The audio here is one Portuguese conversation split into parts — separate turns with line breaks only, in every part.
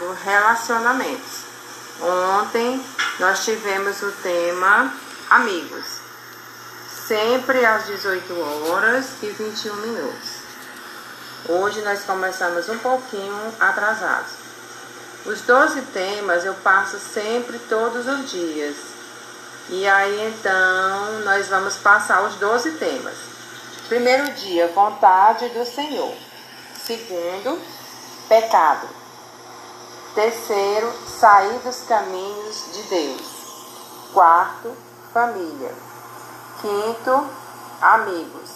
chamado Relacionamentos. Ontem nós tivemos o tema Amigos, sempre às 18 horas e 21 minutos. Hoje nós começamos um pouquinho atrasados. Os 12 temas eu passo sempre todos os dias. E aí então nós vamos passar os 12 temas. Primeiro dia, vontade do Senhor. Segundo, pecado. Terceiro, sair dos caminhos de Deus. Quarto, família. Quinto, amigos.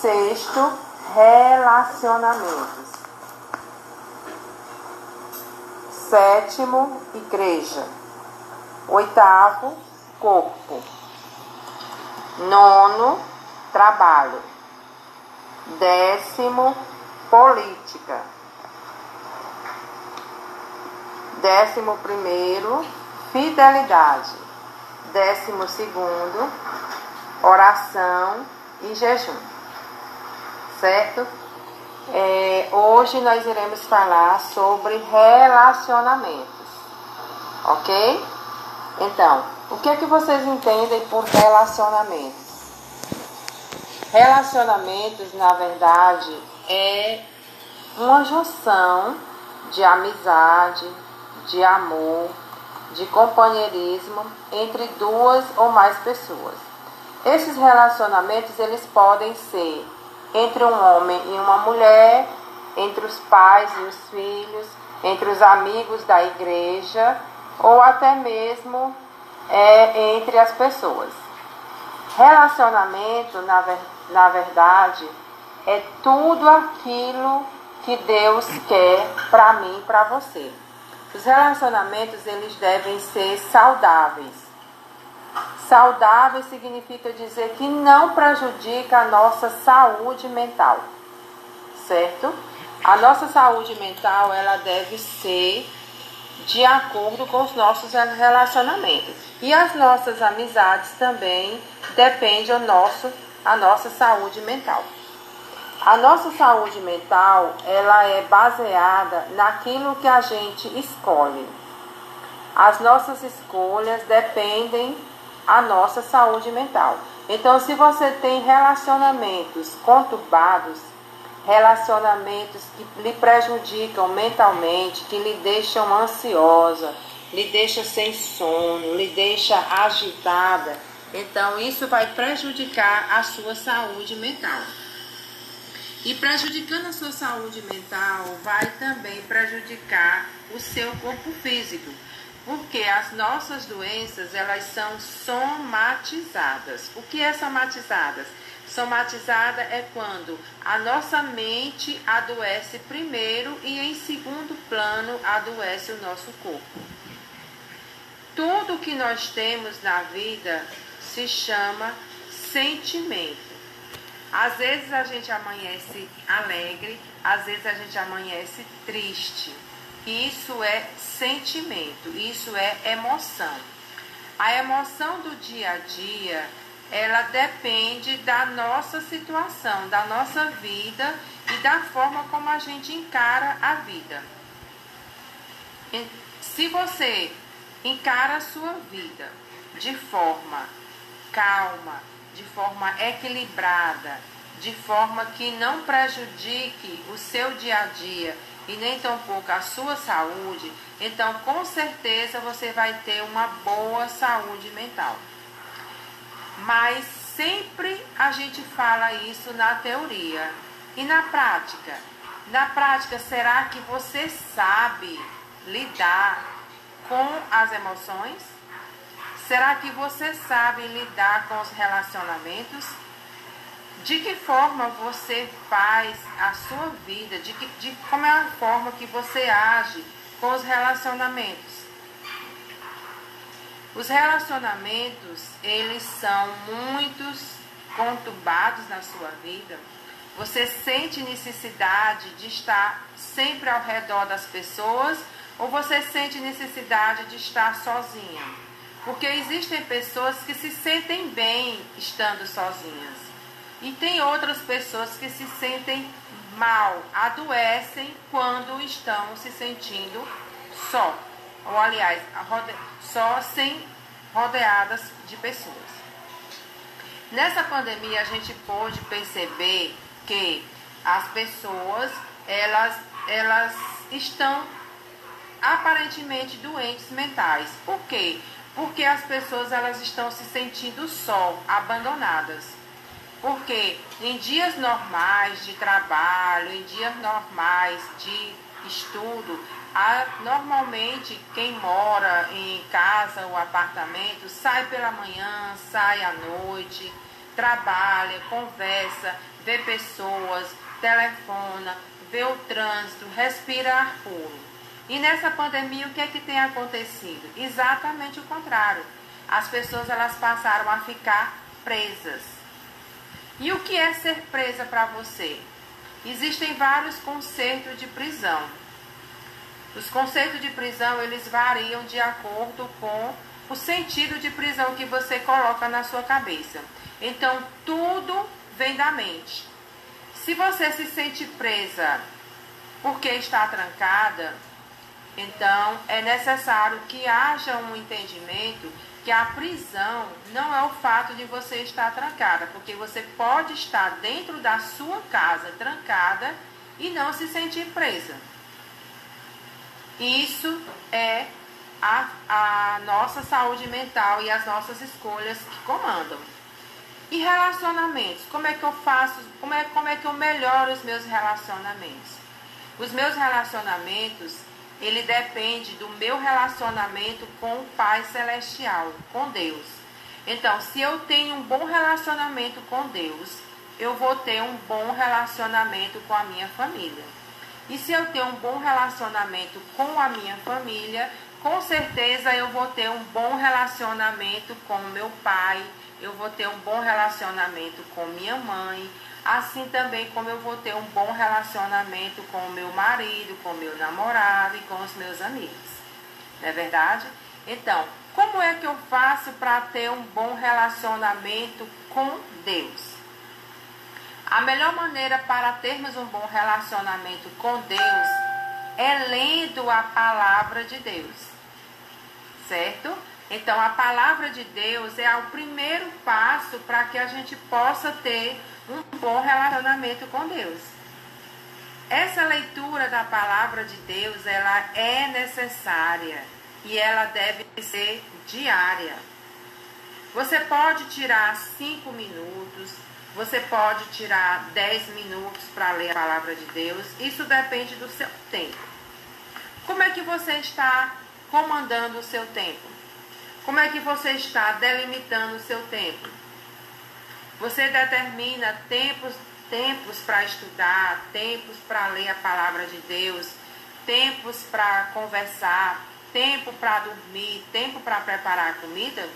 Sexto, relacionamentos. Sétimo, igreja. Oitavo, corpo. Nono, trabalho. Décimo, política. Décimo primeiro, fidelidade. Décimo segundo, oração e jejum. Certo? É, hoje nós iremos falar sobre relacionamentos. Ok? Então, o que é que vocês entendem por relacionamentos? Relacionamentos, na verdade, é uma junção de amizade, de amor, de companheirismo entre duas ou mais pessoas. Esses relacionamentos eles podem ser entre um homem e uma mulher, entre os pais e os filhos, entre os amigos da igreja ou até mesmo é, entre as pessoas. Relacionamento, na, ver, na verdade, é tudo aquilo que Deus quer para mim e para você. Os relacionamentos eles devem ser saudáveis. Saudável significa dizer que não prejudica a nossa saúde mental, certo? A nossa saúde mental ela deve ser de acordo com os nossos relacionamentos. E as nossas amizades também dependem do nosso, a nossa saúde mental. A nossa saúde mental, ela é baseada naquilo que a gente escolhe. As nossas escolhas dependem da nossa saúde mental. Então, se você tem relacionamentos conturbados, relacionamentos que lhe prejudicam mentalmente, que lhe deixam ansiosa, lhe deixa sem sono, lhe deixa agitada, então isso vai prejudicar a sua saúde mental. E prejudicando a sua saúde mental, vai também prejudicar o seu corpo físico, porque as nossas doenças, elas são somatizadas. O que é somatizadas? Somatizada é quando a nossa mente adoece primeiro e em segundo plano adoece o nosso corpo. Tudo que nós temos na vida se chama sentimento. Às vezes a gente amanhece alegre, às vezes a gente amanhece triste. Isso é sentimento, isso é emoção. A emoção do dia a dia, ela depende da nossa situação, da nossa vida e da forma como a gente encara a vida. Se você encara a sua vida de forma calma, de forma equilibrada, de forma que não prejudique o seu dia a dia e nem tampouco a sua saúde, então com certeza você vai ter uma boa saúde mental. Mas sempre a gente fala isso na teoria. E na prática? Na prática, será que você sabe lidar com as emoções? Será que você sabe lidar com os relacionamentos? De que forma você faz a sua vida? De, que, de como é a forma que você age com os relacionamentos? Os relacionamentos, eles são muitos conturbados na sua vida. Você sente necessidade de estar sempre ao redor das pessoas ou você sente necessidade de estar sozinha? Porque existem pessoas que se sentem bem estando sozinhas. E tem outras pessoas que se sentem mal adoecem quando estão se sentindo só, ou aliás, só sem rodeadas de pessoas. Nessa pandemia a gente pôde perceber que as pessoas elas, elas estão aparentemente doentes mentais. Por quê? Porque as pessoas elas estão se sentindo só, abandonadas. Porque em dias normais de trabalho, em dias normais de estudo, há, normalmente quem mora em casa ou apartamento sai pela manhã, sai à noite, trabalha, conversa, vê pessoas, telefona, vê o trânsito, respira ar puro. E nessa pandemia o que é que tem acontecido? Exatamente o contrário. As pessoas elas passaram a ficar presas. E o que é ser presa para você? Existem vários conceitos de prisão. Os conceitos de prisão eles variam de acordo com o sentido de prisão que você coloca na sua cabeça. Então tudo vem da mente. Se você se sente presa porque está trancada, então é necessário que haja um entendimento que a prisão não é o fato de você estar trancada, porque você pode estar dentro da sua casa trancada e não se sentir presa. Isso é a, a nossa saúde mental e as nossas escolhas que comandam. E relacionamentos, como é que eu faço, como é, como é que eu melhoro os meus relacionamentos? Os meus relacionamentos, ele depende do meu relacionamento com o Pai Celestial, com Deus. Então, se eu tenho um bom relacionamento com Deus, eu vou ter um bom relacionamento com a minha família. E se eu tenho um bom relacionamento com a minha família, com certeza eu vou ter um bom relacionamento com meu pai, eu vou ter um bom relacionamento com minha mãe, assim também como eu vou ter um bom relacionamento com o meu marido, com o meu namorado e com os meus amigos. Não é verdade? Então, como é que eu faço para ter um bom relacionamento com Deus? A melhor maneira para termos um bom relacionamento com Deus é lendo a palavra de Deus. Certo? Então, a palavra de Deus é o primeiro passo para que a gente possa ter um bom relacionamento com Deus. Essa leitura da palavra de Deus, ela é necessária e ela deve ser diária. Você pode tirar cinco minutos, você pode tirar dez minutos para ler a palavra de Deus. Isso depende do seu tempo. Como é que você está comandando o seu tempo? Como é que você está delimitando o seu tempo? Você determina tempos, tempos para estudar, tempos para ler a palavra de Deus, tempos para conversar, tempo para dormir, tempo para preparar a comida?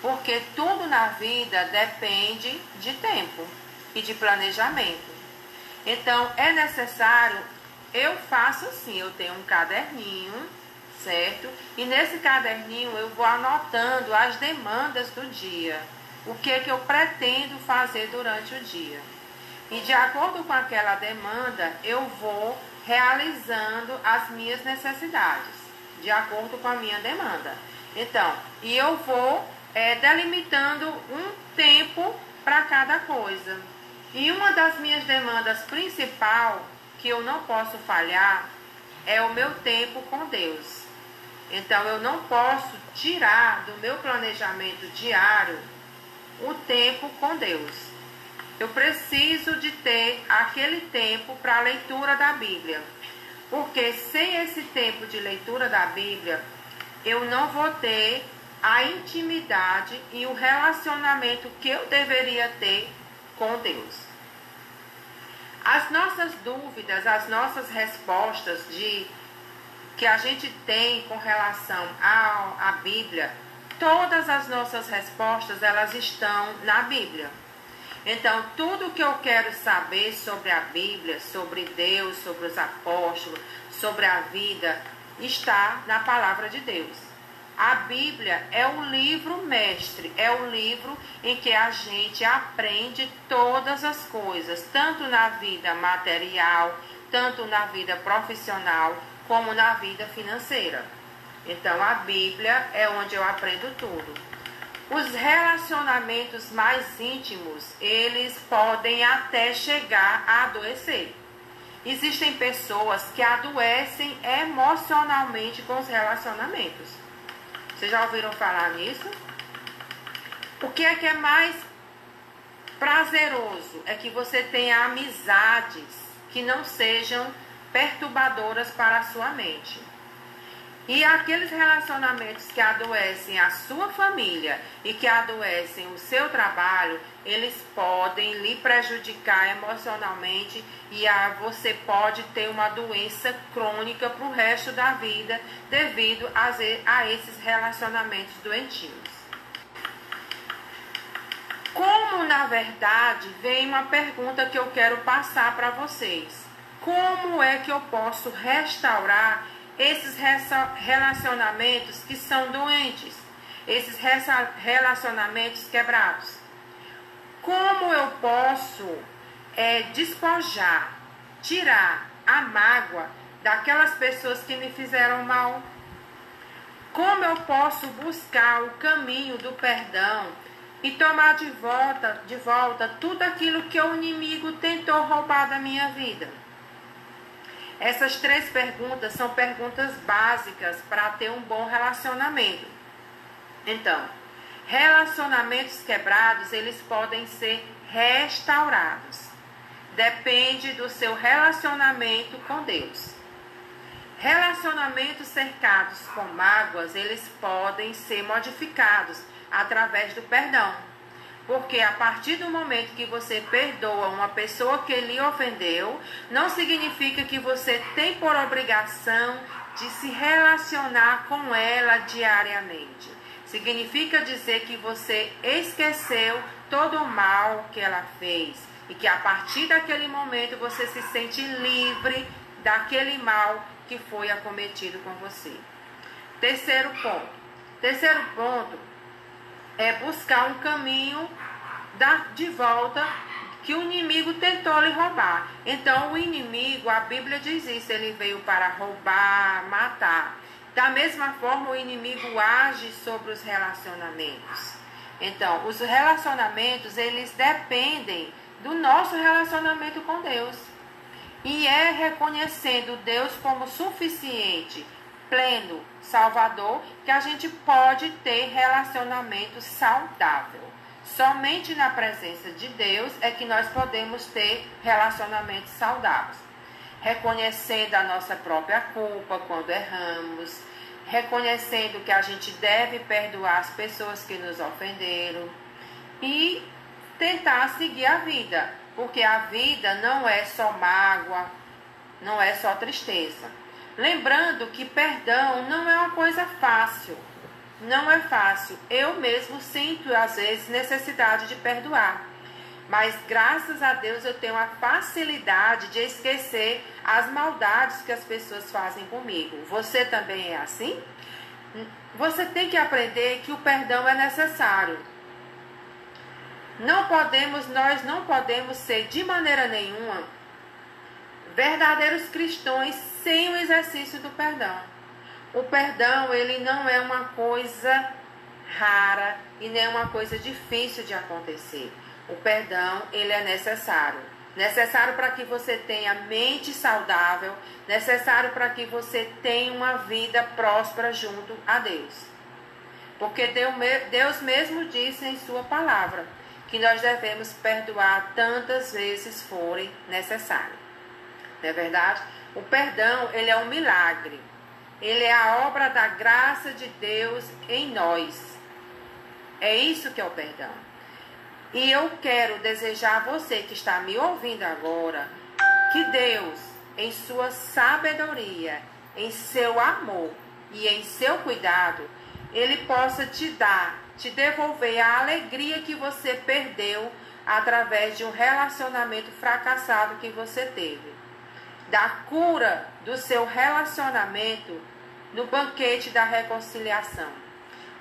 Porque tudo na vida depende de tempo e de planejamento. Então é necessário, eu faço assim, eu tenho um caderninho certo? E nesse caderninho eu vou anotando as demandas do dia, o que, é que eu pretendo fazer durante o dia. E de acordo com aquela demanda, eu vou realizando as minhas necessidades, de acordo com a minha demanda. Então, e eu vou é, delimitando um tempo para cada coisa. E uma das minhas demandas principal, que eu não posso falhar, é o meu tempo com Deus. Então eu não posso tirar do meu planejamento diário o tempo com Deus. Eu preciso de ter aquele tempo para a leitura da Bíblia. Porque sem esse tempo de leitura da Bíblia, eu não vou ter a intimidade e o relacionamento que eu deveria ter com Deus. As nossas dúvidas, as nossas respostas de que a gente tem com relação à, à Bíblia, todas as nossas respostas elas estão na Bíblia. Então, tudo que eu quero saber sobre a Bíblia, sobre Deus, sobre os apóstolos, sobre a vida, está na palavra de Deus. A Bíblia é o livro mestre, é o livro em que a gente aprende todas as coisas, tanto na vida material, tanto na vida profissional, como na vida financeira. Então a Bíblia é onde eu aprendo tudo. Os relacionamentos mais íntimos, eles podem até chegar a adoecer. Existem pessoas que adoecem emocionalmente com os relacionamentos. Vocês já ouviram falar nisso? O que é que é mais prazeroso? É que você tenha amizades que não sejam perturbadoras para a sua mente. E aqueles relacionamentos que adoecem a sua família e que adoecem o seu trabalho, eles podem lhe prejudicar emocionalmente e a, você pode ter uma doença crônica para o resto da vida devido a, a esses relacionamentos doentios. Como na verdade vem uma pergunta que eu quero passar para vocês: como é que eu posso restaurar esses relacionamentos que são doentes, esses relacionamentos quebrados. Como eu posso é, despojar, tirar a mágoa daquelas pessoas que me fizeram mal? Como eu posso buscar o caminho do perdão e tomar de volta, de volta tudo aquilo que o inimigo tentou roubar da minha vida? Essas três perguntas são perguntas básicas para ter um bom relacionamento. Então, relacionamentos quebrados, eles podem ser restaurados. Depende do seu relacionamento com Deus. Relacionamentos cercados com mágoas, eles podem ser modificados através do perdão. Porque a partir do momento que você perdoa uma pessoa que lhe ofendeu, não significa que você tem por obrigação de se relacionar com ela diariamente. Significa dizer que você esqueceu todo o mal que ela fez e que a partir daquele momento você se sente livre daquele mal que foi acometido com você. Terceiro ponto. Terceiro ponto é buscar um caminho da, de volta que o inimigo tentou lhe roubar. Então, o inimigo, a Bíblia diz isso, ele veio para roubar, matar. Da mesma forma, o inimigo age sobre os relacionamentos. Então, os relacionamentos, eles dependem do nosso relacionamento com Deus. E é reconhecendo Deus como suficiente pleno, salvador, que a gente pode ter relacionamento saudável. Somente na presença de Deus é que nós podemos ter relacionamentos saudáveis. Reconhecendo a nossa própria culpa quando erramos, reconhecendo que a gente deve perdoar as pessoas que nos ofenderam e tentar seguir a vida, porque a vida não é só mágoa, não é só tristeza. Lembrando que perdão não é uma coisa fácil. Não é fácil. Eu mesmo sinto, às vezes, necessidade de perdoar. Mas graças a Deus eu tenho a facilidade de esquecer as maldades que as pessoas fazem comigo. Você também é assim? Você tem que aprender que o perdão é necessário. Não podemos, nós não podemos ser de maneira nenhuma verdadeiros cristãos sem o exercício do perdão. O perdão, ele não é uma coisa rara e nem uma coisa difícil de acontecer. O perdão, ele é necessário. Necessário para que você tenha mente saudável, necessário para que você tenha uma vida próspera junto a Deus. Porque Deus mesmo disse em sua palavra que nós devemos perdoar tantas vezes forem necessário. Não é verdade? O perdão, ele é um milagre. Ele é a obra da graça de Deus em nós. É isso que é o perdão. E eu quero desejar a você que está me ouvindo agora que Deus, em sua sabedoria, em seu amor e em seu cuidado, ele possa te dar, te devolver a alegria que você perdeu através de um relacionamento fracassado que você teve da cura do seu relacionamento no banquete da reconciliação.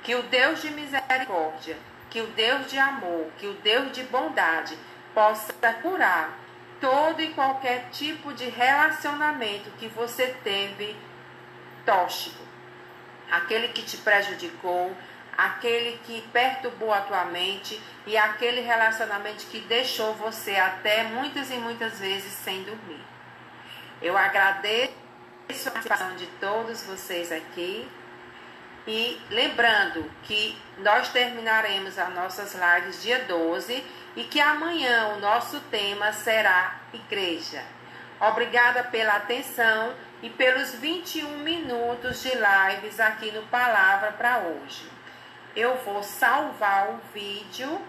Que o Deus de misericórdia, que o Deus de amor, que o Deus de bondade possa curar todo e qualquer tipo de relacionamento que você teve tóxico. Aquele que te prejudicou, aquele que perturbou a tua mente e aquele relacionamento que deixou você até muitas e muitas vezes sem dormir. Eu agradeço a participação de todos vocês aqui e lembrando que nós terminaremos as nossas lives dia 12 e que amanhã o nosso tema será igreja. Obrigada pela atenção e pelos 21 minutos de lives aqui no Palavra para hoje. Eu vou salvar o vídeo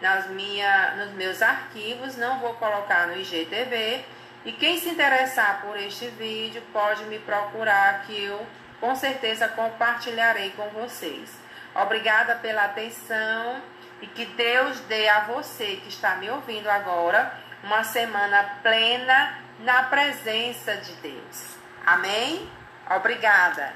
nas minha, nos meus arquivos, não vou colocar no IGTV. E quem se interessar por este vídeo pode me procurar que eu com certeza compartilharei com vocês. Obrigada pela atenção e que Deus dê a você que está me ouvindo agora uma semana plena na presença de Deus. Amém? Obrigada.